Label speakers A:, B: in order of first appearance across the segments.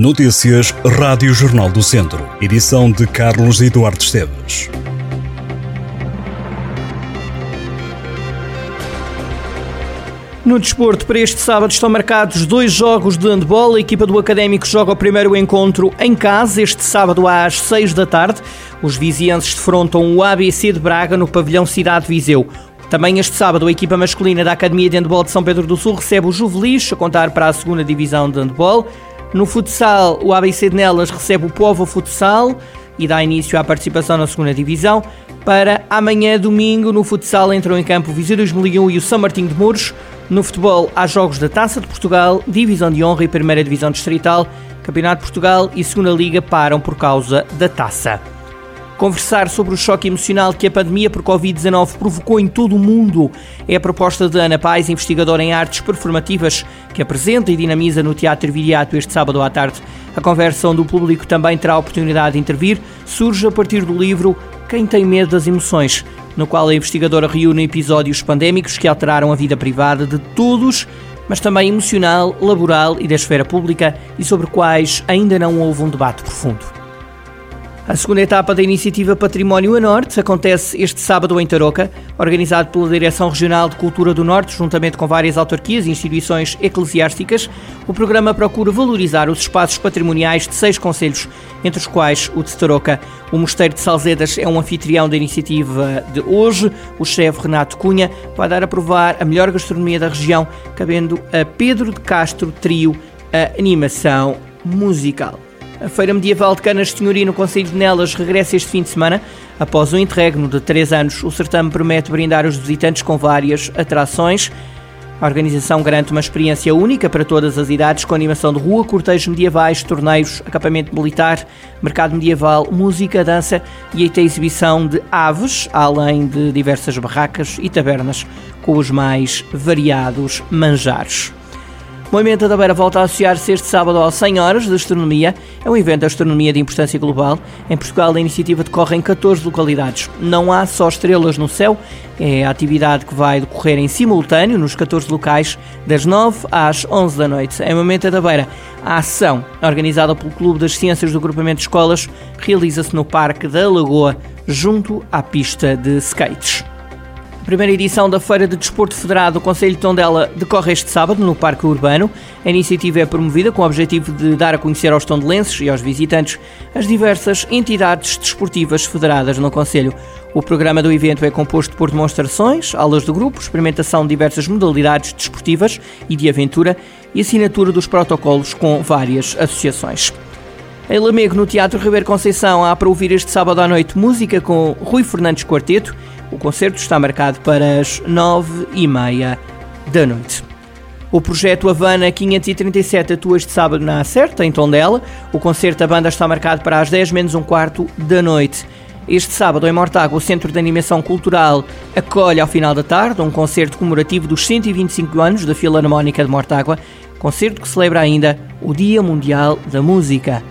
A: Notícias Rádio Jornal do Centro. Edição de Carlos Eduardo Esteves.
B: No desporto, para este sábado estão marcados dois jogos de handball. A equipa do Académico joga o primeiro encontro em casa, este sábado às 6 da tarde. Os vizienses defrontam o ABC de Braga no pavilhão Cidade Viseu. Também este sábado, a equipa masculina da Academia de Handball de São Pedro do Sul recebe o Juvelis, a contar para a segunda divisão de handball. No futsal, o ABC de Nelas recebe o Povo Futsal e dá início à participação na segunda divisão. Para amanhã, domingo, no futsal entram em campo o Viseu 2001 e o São Martinho de Muros. No futebol, há jogos da Taça de Portugal, Divisão de Honra e Primeira Divisão Distrital. Campeonato de Portugal e Segunda Liga param por causa da taça conversar sobre o choque emocional que a pandemia por Covid-19 provocou em todo o mundo. É a proposta de Ana Paz, investigadora em artes performativas, que apresenta e dinamiza no Teatro Viriato este sábado à tarde. A conversa onde o público também terá a oportunidade de intervir surge a partir do livro Quem tem medo das emoções, no qual a investigadora reúne episódios pandémicos que alteraram a vida privada de todos mas também emocional, laboral e da esfera pública e sobre quais ainda não houve um debate profundo. A segunda etapa da iniciativa Património a Norte acontece este sábado em Tarouca, organizado pela Direção Regional de Cultura do Norte, juntamente com várias autarquias e instituições eclesiásticas. O programa procura valorizar os espaços patrimoniais de seis conselhos, entre os quais o de Tarouca. O Mosteiro de Salzedas é um anfitrião da iniciativa de hoje. O chefe Renato Cunha vai dar a provar a melhor gastronomia da região, cabendo a Pedro de Castro Trio a animação musical. A Feira Medieval de Canas Senhoria no Conselho de Nelas regressa este fim de semana. Após um interregno de três anos, o certame promete brindar os visitantes com várias atrações. A organização garante uma experiência única para todas as idades, com animação de rua, cortejos medievais, torneios, acampamento militar, mercado medieval, música, dança e até exibição de aves, além de diversas barracas e tabernas com os mais variados manjares. O Movimento da Beira volta a associar-se este sábado às 100 horas de astronomia. É um evento de astronomia de importância global. Em Portugal, a iniciativa decorre em 14 localidades. Não há só estrelas no céu, é a atividade que vai decorrer em simultâneo nos 14 locais, das 9 às 11 da noite. Em Momento da Beira, a ação, organizada pelo Clube das Ciências do Agrupamento de Escolas, realiza-se no Parque da Lagoa, junto à pista de skates primeira edição da Feira de Desporto Federado do Conselho de Tondela decorre este sábado no Parque Urbano. A iniciativa é promovida com o objetivo de dar a conhecer aos tondelenses e aos visitantes as diversas entidades desportivas federadas no Conselho. O programa do evento é composto por demonstrações, aulas de grupo, experimentação de diversas modalidades desportivas e de aventura e assinatura dos protocolos com várias associações. Em Lamego, no Teatro Ribeiro Conceição, há para ouvir este sábado à noite música com Rui Fernandes Quarteto o concerto está marcado para as nove e meia da noite. O projeto Havana 537 atua este sábado na Acerta, em Tondela. O concerto da banda está marcado para as 10 menos um quarto da noite. Este sábado, em Mortágua, o Centro de Animação Cultural acolhe ao final da tarde um concerto comemorativo dos 125 anos da Filarmónica de Mortágua, concerto que celebra ainda o Dia Mundial da Música.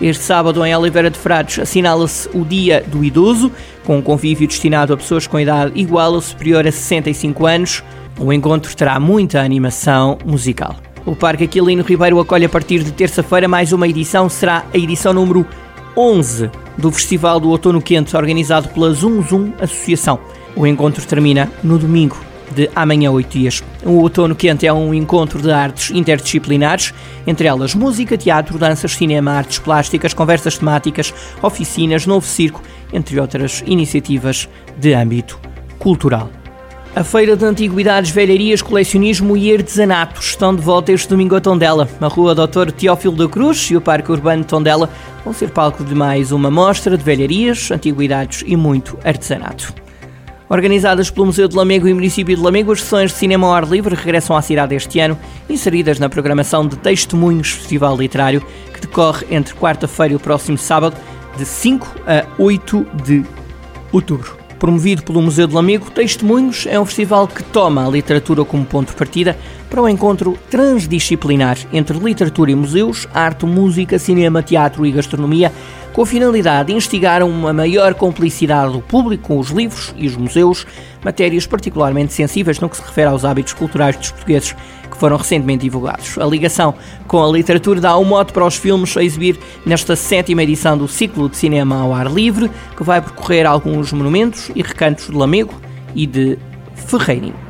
B: Este sábado, em Oliveira de Frades, assinala-se o Dia do Idoso, com um convívio destinado a pessoas com idade igual ou superior a 65 anos. O encontro terá muita animação musical. O Parque Aquilino Ribeiro acolhe a partir de terça-feira mais uma edição, será a edição número 11 do Festival do Outono Quente, organizado pela Zum Zum Associação. O encontro termina no domingo, de amanhã oito dias. O Outono Quente é um encontro de artes interdisciplinares, entre elas música, teatro, danças, cinema, artes plásticas, conversas temáticas, oficinas, novo circo, entre outras iniciativas de âmbito cultural. A Feira de Antiguidades, Velharias, Colecionismo e Artesanato estão de volta este domingo a Tondela. A Rua Doutor Teófilo da Cruz e o Parque Urbano de Tondela vão ser palco de mais uma mostra de velharias, antiguidades e muito artesanato. Organizadas pelo Museu de Lamego e Município de Lamego, as sessões de cinema ao ar livre regressam à cidade este ano, inseridas na programação de Testemunhos Festival Literário, que decorre entre quarta-feira e o próximo sábado, de 5 a 8 de outubro. Promovido pelo Museu de Lamego, Testemunhos é um festival que toma a literatura como ponto de partida para o um encontro transdisciplinar entre literatura e museus, arte, música, cinema, teatro e gastronomia, com a finalidade de instigar uma maior complicidade do público com os livros e os museus, matérias particularmente sensíveis no que se refere aos hábitos culturais dos portugueses que foram recentemente divulgados. A ligação com a literatura dá um mote para os filmes a exibir nesta sétima edição do ciclo de cinema ao ar livre, que vai percorrer alguns monumentos e recantos de Lamego e de Ferreirinho.